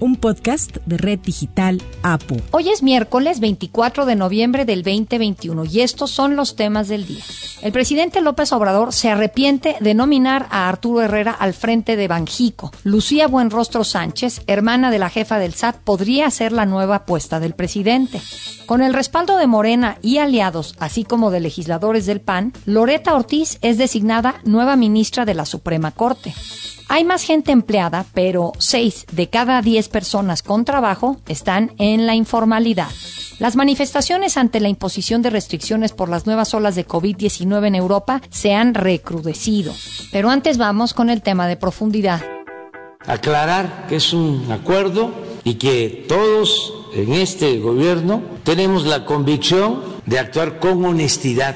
un podcast de Red Digital APU. Hoy es miércoles 24 de noviembre del 2021 y estos son los temas del día. El presidente López Obrador se arrepiente de nominar a Arturo Herrera al frente de Banjico. Lucía Buenrostro Sánchez, hermana de la jefa del SAT, podría ser la nueva apuesta del presidente. Con el respaldo de Morena y aliados, así como de legisladores del PAN, Loreta Ortiz es designada nueva ministra de la Suprema Corte. Hay más gente empleada, pero 6 de cada 10 personas con trabajo están en la informalidad. Las manifestaciones ante la imposición de restricciones por las nuevas olas de COVID-19 en Europa se han recrudecido. Pero antes vamos con el tema de profundidad. Aclarar que es un acuerdo y que todos en este gobierno tenemos la convicción de actuar con honestidad,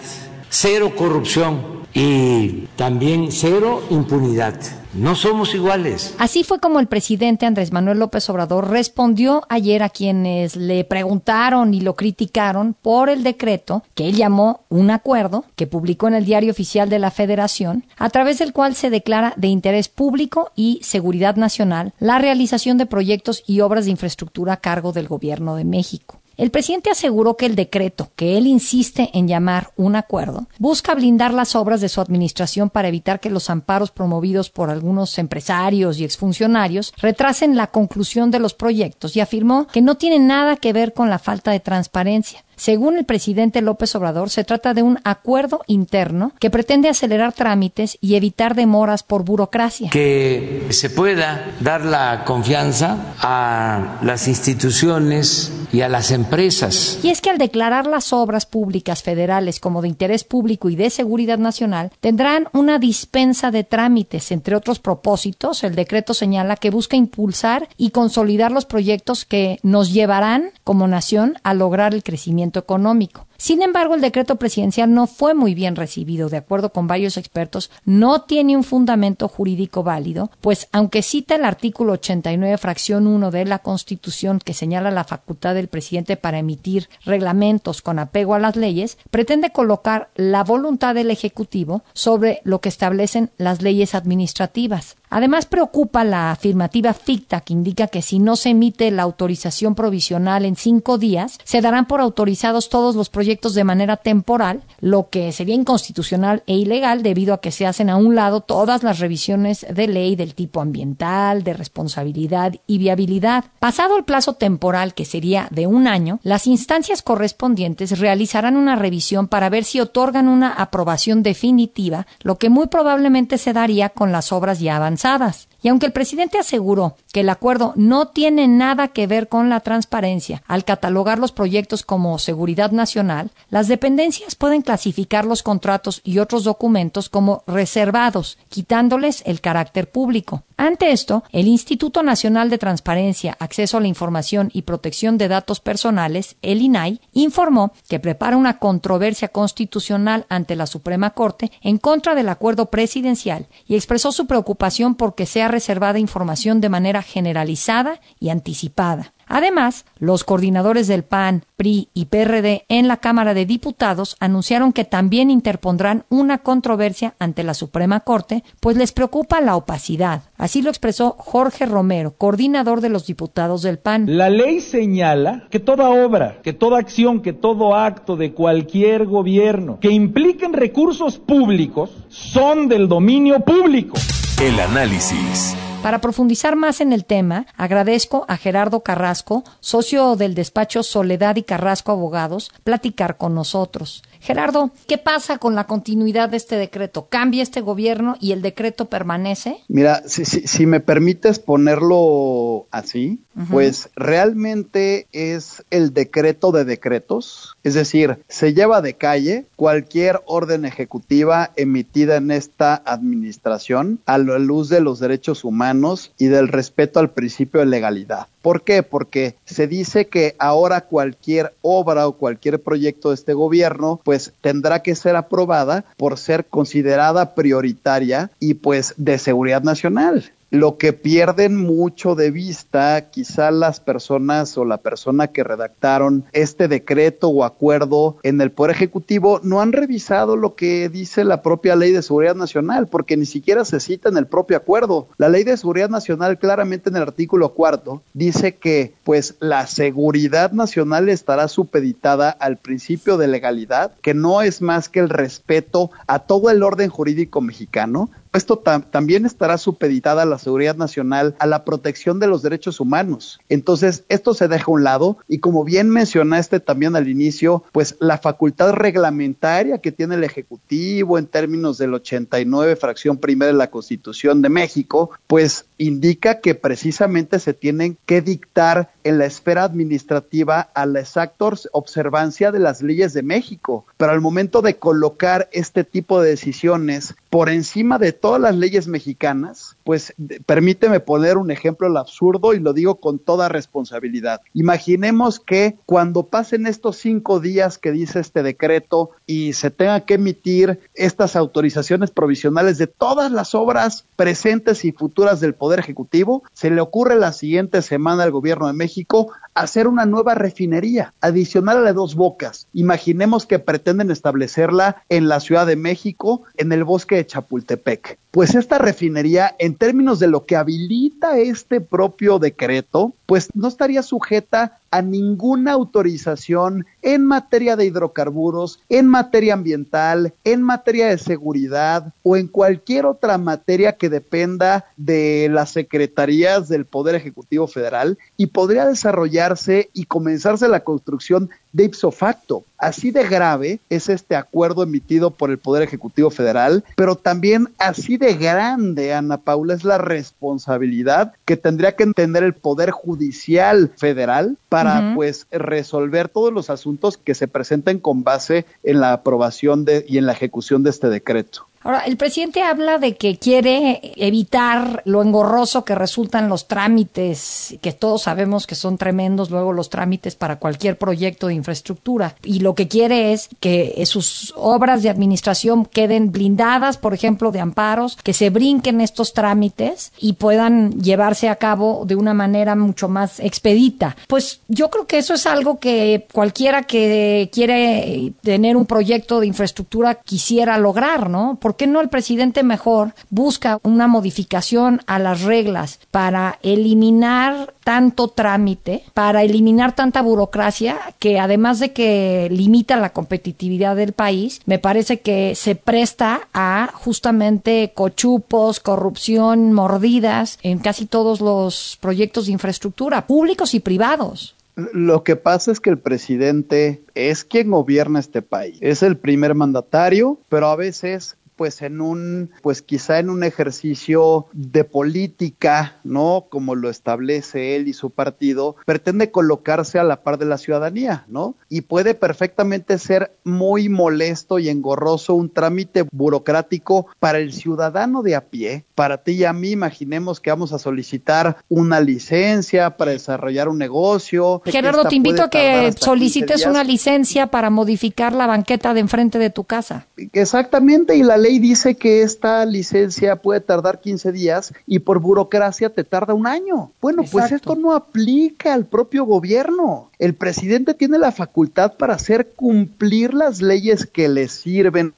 cero corrupción y también cero impunidad. No somos iguales. Así fue como el presidente Andrés Manuel López Obrador respondió ayer a quienes le preguntaron y lo criticaron por el decreto que él llamó un acuerdo que publicó en el Diario Oficial de la Federación, a través del cual se declara de interés público y seguridad nacional la realización de proyectos y obras de infraestructura a cargo del Gobierno de México. El presidente aseguró que el decreto, que él insiste en llamar un acuerdo, busca blindar las obras de su administración para evitar que los amparos promovidos por algunos empresarios y exfuncionarios retrasen la conclusión de los proyectos y afirmó que no tiene nada que ver con la falta de transparencia. Según el presidente López Obrador, se trata de un acuerdo interno que pretende acelerar trámites y evitar demoras por burocracia. Que se pueda dar la confianza a las instituciones y a las empresas. Y es que al declarar las obras públicas federales como de interés público y de seguridad nacional, tendrán una dispensa de trámites. Entre otros propósitos, el decreto señala que busca impulsar y consolidar los proyectos que nos llevarán como nación a lograr el crecimiento económico. Sin embargo, el decreto presidencial no fue muy bien recibido, de acuerdo con varios expertos, no tiene un fundamento jurídico válido, pues aunque cita el artículo 89, fracción 1 de la Constitución que señala la facultad del presidente para emitir reglamentos con apego a las leyes, pretende colocar la voluntad del Ejecutivo sobre lo que establecen las leyes administrativas. Además, preocupa la afirmativa ficta que indica que si no se emite la autorización provisional en cinco días, se darán por autorizados todos los proyectos de manera temporal, lo que sería inconstitucional e ilegal debido a que se hacen a un lado todas las revisiones de ley del tipo ambiental, de responsabilidad y viabilidad. Pasado el plazo temporal, que sería de un año, las instancias correspondientes realizarán una revisión para ver si otorgan una aprobación definitiva, lo que muy probablemente se daría con las obras ya avanzadas. Y aunque el presidente aseguró que el acuerdo no tiene nada que ver con la transparencia al catalogar los proyectos como seguridad nacional, las dependencias pueden clasificar los contratos y otros documentos como reservados, quitándoles el carácter público. Ante esto, el Instituto Nacional de Transparencia, Acceso a la Información y Protección de Datos Personales, el INAI, informó que prepara una controversia constitucional ante la Suprema Corte en contra del acuerdo presidencial y expresó su preocupación porque sea reservada información de manera generalizada y anticipada. Además, los coordinadores del PAN, PRI y PRD en la Cámara de Diputados anunciaron que también interpondrán una controversia ante la Suprema Corte, pues les preocupa la opacidad. Así lo expresó Jorge Romero, coordinador de los diputados del PAN. La ley señala que toda obra, que toda acción, que todo acto de cualquier gobierno que impliquen recursos públicos son del dominio público. El análisis. Para profundizar más en el tema, agradezco a Gerardo Carrasco, socio del despacho Soledad y Carrasco Abogados, platicar con nosotros. Gerardo, ¿qué pasa con la continuidad de este decreto? ¿Cambia este gobierno y el decreto permanece? Mira, si, si, me permites ponerlo así, pues realmente es el decreto de decretos, es decir, se lleva de calle cualquier orden ejecutiva emitida en esta administración a la luz de los derechos humanos y del respeto al principio de legalidad. ¿Por qué? Porque se dice que ahora cualquier obra o cualquier proyecto de este gobierno pues tendrá que ser aprobada por ser considerada prioritaria y pues de seguridad nacional. Lo que pierden mucho de vista quizá las personas o la persona que redactaron este decreto o acuerdo en el Poder Ejecutivo no han revisado lo que dice la propia Ley de Seguridad Nacional, porque ni siquiera se cita en el propio acuerdo. La Ley de Seguridad Nacional claramente en el artículo cuarto dice que pues la seguridad nacional estará supeditada al principio de legalidad, que no es más que el respeto a todo el orden jurídico mexicano, esto también estará supeditada a la seguridad nacional, a la protección de los derechos humanos. Entonces, esto se deja a un lado y como bien mencionaste también al inicio, pues la facultad reglamentaria que tiene el Ejecutivo en términos del 89, fracción primera de la Constitución de México, pues indica que precisamente se tienen que dictar en la esfera administrativa a la exacta observancia de las leyes de México. Pero al momento de colocar este tipo de decisiones por encima de todas las leyes mexicanas, pues permíteme poner un ejemplo el absurdo y lo digo con toda responsabilidad. Imaginemos que cuando pasen estos cinco días que dice este decreto y se tenga que emitir estas autorizaciones provisionales de todas las obras presentes y futuras del Poder Ejecutivo, se le ocurre la siguiente semana al Gobierno de México hacer una nueva refinería adicional a las dos bocas. Imaginemos que pretenden establecerla en la Ciudad de México, en el bosque de Chapultepec. Pues esta refinería, en términos de lo que habilita este propio decreto, pues no estaría sujeta a ninguna autorización en materia de hidrocarburos, en materia ambiental, en materia de seguridad o en cualquier otra materia que dependa de las secretarías del Poder Ejecutivo Federal y podría desarrollarse y comenzarse la construcción de ipso facto. Así de grave es este acuerdo emitido por el Poder Ejecutivo Federal, pero también así de grande, Ana Paula, es la responsabilidad que tendría que entender el Poder Judicial Federal para pues resolver todos los asuntos que se presenten con base en la aprobación de, y en la ejecución de este decreto. Ahora, el presidente habla de que quiere evitar lo engorroso que resultan los trámites, que todos sabemos que son tremendos luego los trámites para cualquier proyecto de infraestructura. Y lo que quiere es que sus obras de administración queden blindadas, por ejemplo, de amparos, que se brinquen estos trámites y puedan llevarse a cabo de una manera mucho más expedita. Pues yo creo que eso es algo que cualquiera que quiere tener un proyecto de infraestructura quisiera lograr, ¿no? ¿por qué no el presidente mejor busca una modificación a las reglas para eliminar tanto trámite, para eliminar tanta burocracia que además de que limita la competitividad del país, me parece que se presta a justamente cochupos, corrupción, mordidas en casi todos los proyectos de infraestructura, públicos y privados. Lo que pasa es que el presidente es quien gobierna este país. Es el primer mandatario, pero a veces pues en un, pues quizá en un ejercicio de política, ¿no? Como lo establece él y su partido, pretende colocarse a la par de la ciudadanía, ¿no? Y puede perfectamente ser muy molesto y engorroso un trámite burocrático para el ciudadano de a pie. Para ti y a mí, imaginemos que vamos a solicitar una licencia para desarrollar un negocio. Gerardo, te invito a que solicites una licencia para modificar la banqueta de enfrente de tu casa. Exactamente, y la ley dice que esta licencia puede tardar 15 días y por burocracia te tarda un año. Bueno, pues esto no aplica al propio gobierno. El presidente tiene la facultad para hacer cumplir las leyes que le sirven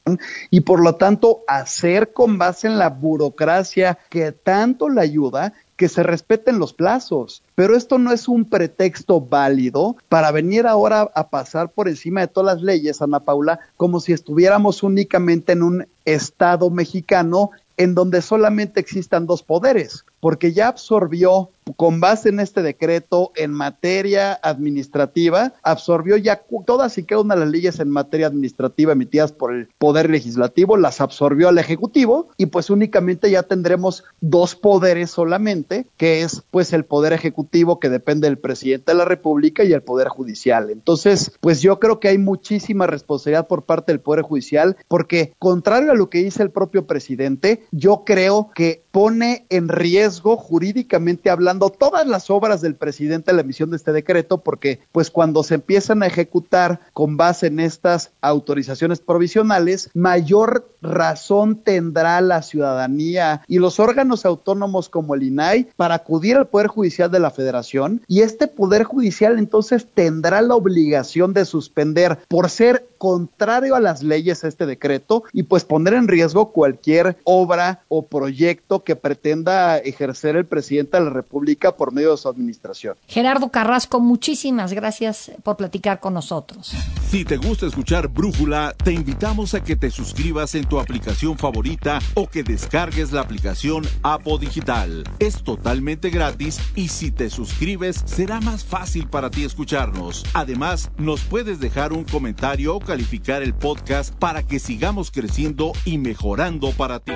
y por lo tanto hacer con base en la burocracia que tanto le ayuda que se respeten los plazos. Pero esto no es un pretexto válido para venir ahora a pasar por encima de todas las leyes, Ana Paula, como si estuviéramos únicamente en un Estado mexicano en donde solamente existan dos poderes, porque ya absorbió con base en este decreto en materia administrativa, absorbió ya todas y cada una de las leyes en materia administrativa emitidas por el Poder Legislativo, las absorbió al Ejecutivo y pues únicamente ya tendremos dos poderes solamente, que es pues el Poder Ejecutivo que depende del Presidente de la República y el Poder Judicial. Entonces, pues yo creo que hay muchísima responsabilidad por parte del Poder Judicial porque contrario a lo que dice el propio presidente, yo creo que pone en riesgo jurídicamente hablando todas las obras del presidente a la emisión de este decreto, porque pues cuando se empiezan a ejecutar con base en estas autorizaciones provisionales, mayor razón tendrá la ciudadanía y los órganos autónomos como el INAI para acudir al Poder Judicial de la Federación y este Poder Judicial entonces tendrá la obligación de suspender por ser contrario a las leyes este decreto y pues poner en riesgo cualquier obra o proyecto que pretenda ejercer el presidente de la República por medio de su administración. Gerardo Carrasco, muchísimas gracias por platicar con nosotros. Si te gusta escuchar Brújula, te invitamos a que te suscribas en tu aplicación favorita o que descargues la aplicación Apo Digital. Es totalmente gratis y si te suscribes será más fácil para ti escucharnos. Además, nos puedes dejar un comentario o calificar el podcast para que sigamos creciendo y mejorando para ti.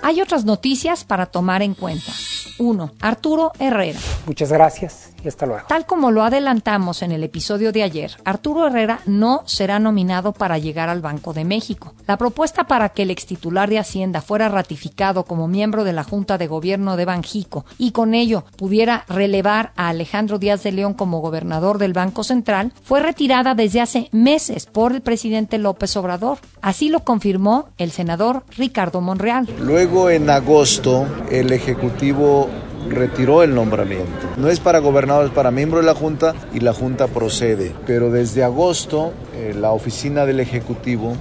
Hay otras noticias para tomar en cuenta. 1. Arturo Herrera. Muchas gracias y hasta luego. Tal como lo adelantamos en el episodio de ayer, Arturo Herrera no será nominado para llegar al Banco de México. La propuesta para que el extitular de Hacienda fuera ratificado como miembro de la Junta de Gobierno de Banjico y con ello pudiera relevar a Alejandro Díaz de León como gobernador del Banco Central fue retirada desde hace meses por el presidente López Obrador. Así lo confirmó el senador Ricardo Monreal. Luego en agosto el Ejecutivo retiró el nombramiento. No es para gobernador, es para miembro de la Junta y la Junta procede. Pero desde agosto eh, la oficina del Ejecutivo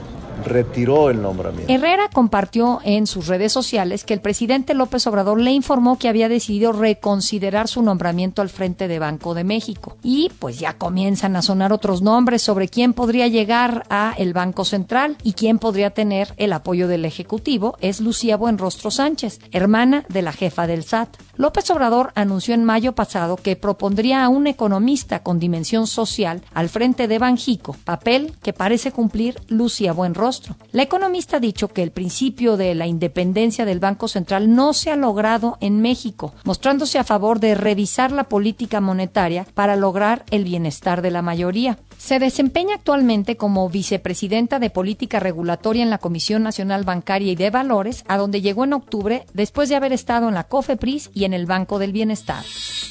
retiró el nombramiento. Herrera compartió en sus redes sociales que el presidente López Obrador le informó que había decidido reconsiderar su nombramiento al frente de Banco de México. Y pues ya comienzan a sonar otros nombres sobre quién podría llegar a el Banco Central y quién podría tener el apoyo del Ejecutivo. Es Lucía Buenrostro Sánchez, hermana de la jefa del SAT. López Obrador anunció en mayo pasado que propondría a un economista con dimensión social al frente de Banjico, papel que parece cumplir Lucía Buenrostro. La economista ha dicho que el principio de la independencia del Banco Central no se ha logrado en México, mostrándose a favor de revisar la política monetaria para lograr el bienestar de la mayoría. Se desempeña actualmente como vicepresidenta de Política Regulatoria en la Comisión Nacional Bancaria y de Valores, a donde llegó en octubre después de haber estado en la COFEPRIS y en el Banco del Bienestar.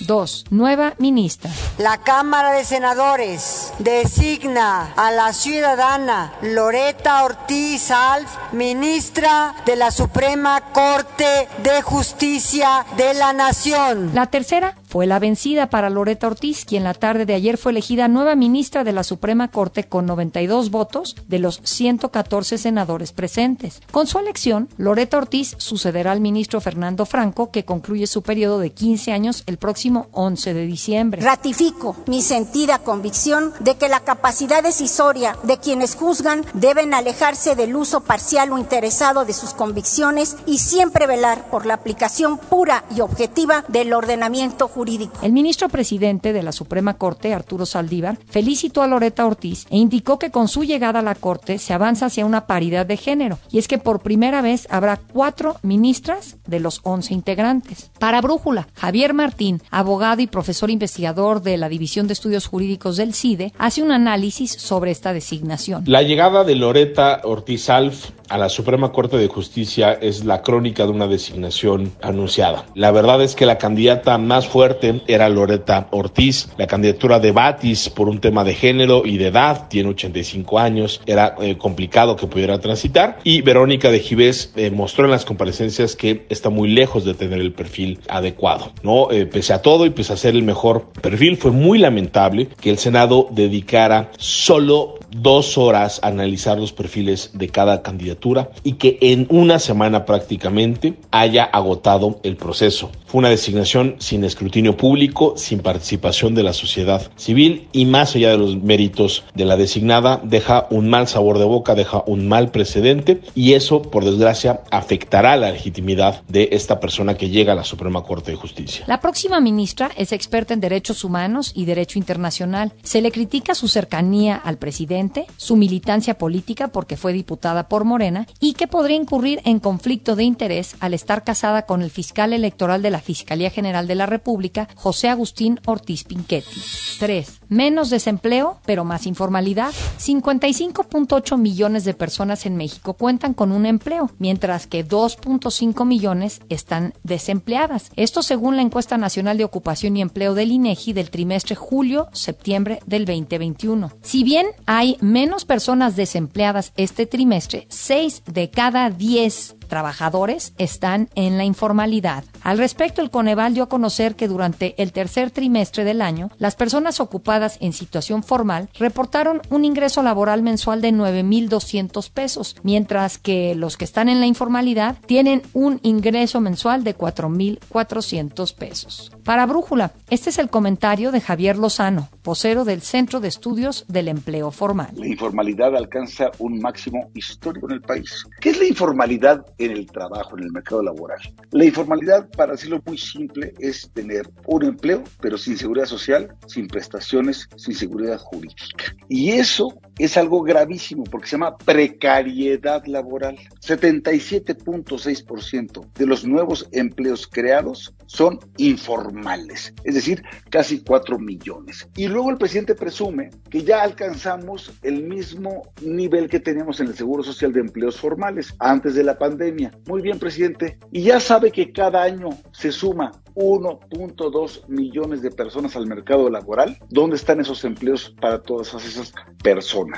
2. Nueva ministra. La Cámara de Senadores designa a la ciudadana Loreta Ortiz Alf, ministra de la Suprema Corte de Justicia de la Nación. La tercera fue la vencida para Loreta Ortiz, quien la tarde de ayer fue elegida nueva ministra de la Suprema Corte con 92 votos de los 114 senadores presentes. Con su elección, Loreta Ortiz sucederá al ministro Fernando Franco, que concluye su periodo de 15 años el próximo 11 de diciembre. Ratifico mi sentida convicción de que la capacidad decisoria de quienes juzgan deben alejarse del uso parcial o interesado de sus convicciones y siempre velar por la aplicación pura y objetiva del ordenamiento jurídico. El ministro presidente de la Suprema Corte, Arturo Saldívar, felicitó a Loreta Ortiz e indicó que con su llegada a la Corte se avanza hacia una paridad de género y es que por primera vez habrá cuatro ministras de los 11 integrantes. Para Brújula, Javier Martín, abogado y profesor investigador de la División de Estudios Jurídicos del CIDE, hace un análisis sobre esta designación. La llegada de Loreta Ortiz Alf a la Suprema Corte de Justicia es la crónica de una designación anunciada. La verdad es que la candidata más fuerte era Loreta Ortiz. La candidatura de Batis por un tema de género y de edad, tiene 85 años, era eh, complicado que pudiera transitar. Y Verónica de Givés eh, mostró en las comparecencias que está muy lejos de tener el perfil adecuado. ¿no? Eh, pese a todo y pese a ser el mejor perfil, fue muy lamentable que el Senado dedicara solo dos horas analizar los perfiles de cada candidatura y que en una semana prácticamente haya agotado el proceso. Fue una designación sin escrutinio público, sin participación de la sociedad civil y más allá de los méritos de la designada, deja un mal sabor de boca, deja un mal precedente y eso, por desgracia, afectará la legitimidad de esta persona que llega a la Suprema Corte de Justicia. La próxima ministra es experta en derechos humanos y derecho internacional. Se le critica su cercanía al presidente, su militancia política porque fue diputada por Morena y que podría incurrir en conflicto de interés al estar casada con el fiscal electoral de la Fiscalía General de la República, José Agustín Ortiz Pinchetti. 3. Menos desempleo, pero más informalidad. 55.8 millones de personas en México cuentan con un empleo, mientras que 2.5 millones están desempleadas. Esto según la encuesta nacional de ocupación y empleo del INEGI del trimestre julio-septiembre del 2021. Si bien hay menos personas desempleadas este trimestre, 6 de cada 10 trabajadores están en la informalidad. Al respecto, el Coneval dio a conocer que durante el tercer trimestre del año, las personas ocupadas en situación formal reportaron un ingreso laboral mensual de 9.200 pesos, mientras que los que están en la informalidad tienen un ingreso mensual de 4.400 pesos. Para Brújula, este es el comentario de Javier Lozano, vocero del Centro de Estudios del Empleo Formal. La informalidad alcanza un máximo histórico en el país. ¿Qué es la informalidad en el trabajo, en el mercado laboral? La informalidad, para decirlo muy simple, es tener un empleo, pero sin seguridad social, sin prestaciones, sin seguridad jurídica. Y eso es algo gravísimo porque se llama precariedad laboral. 77.6% de los nuevos empleos creados son informales, es decir, casi 4 millones. Y luego el presidente presume que ya alcanzamos el mismo nivel que teníamos en el Seguro Social de empleos formales antes de la pandemia. Muy bien, presidente. Y ya sabe que cada año se suma 1.2 millones de personas al mercado laboral. ¿Dónde están esos empleos para todas esas personas?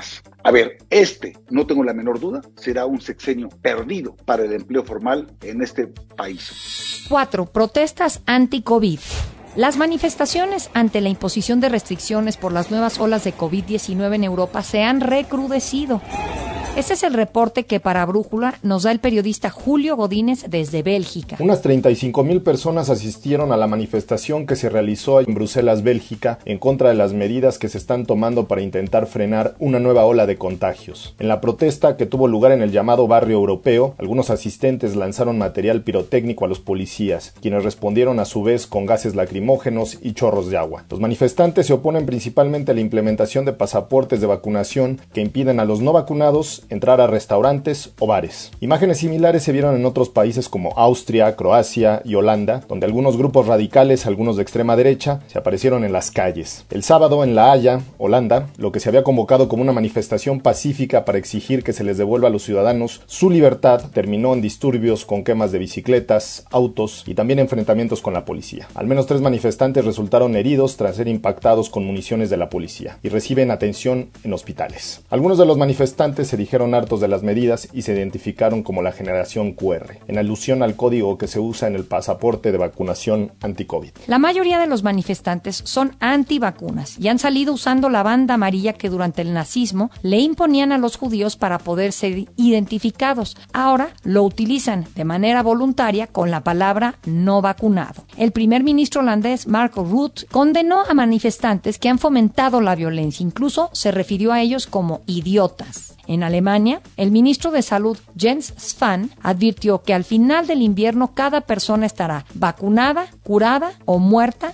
A ver, este, no tengo la menor duda, será un sexenio perdido para el empleo formal en este país. 4. Protestas anti-COVID. Las manifestaciones ante la imposición de restricciones por las nuevas olas de COVID-19 en Europa se han recrudecido. Este es el reporte que para Brújula nos da el periodista Julio Godínez desde Bélgica. Unas 35 mil personas asistieron a la manifestación que se realizó en Bruselas, Bélgica, en contra de las medidas que se están tomando para intentar frenar una nueva ola de contagios. En la protesta que tuvo lugar en el llamado barrio europeo, algunos asistentes lanzaron material pirotécnico a los policías, quienes respondieron a su vez con gases lacrimógenos y chorros de agua. Los manifestantes se oponen principalmente a la implementación de pasaportes de vacunación que impiden a los no vacunados entrar a restaurantes o bares. Imágenes similares se vieron en otros países como Austria, Croacia y Holanda, donde algunos grupos radicales, algunos de extrema derecha, se aparecieron en las calles. El sábado en La Haya, Holanda, lo que se había convocado como una manifestación pacífica para exigir que se les devuelva a los ciudadanos su libertad terminó en disturbios con quemas de bicicletas, autos y también enfrentamientos con la policía. Al menos tres manifestantes resultaron heridos tras ser impactados con municiones de la policía y reciben atención en hospitales. Algunos de los manifestantes se dijeron dijeron hartos de las medidas y se identificaron como la generación QR, en alusión al código que se usa en el pasaporte de vacunación anti-COVID. La mayoría de los manifestantes son antivacunas y han salido usando la banda amarilla que durante el nazismo le imponían a los judíos para poder ser identificados. Ahora lo utilizan de manera voluntaria con la palabra no vacunado. El primer ministro holandés Marco Rutte condenó a manifestantes que han fomentado la violencia, incluso se refirió a ellos como idiotas. En Alemania, el ministro de Salud Jens Spahn advirtió que al final del invierno cada persona estará vacunada, curada o muerta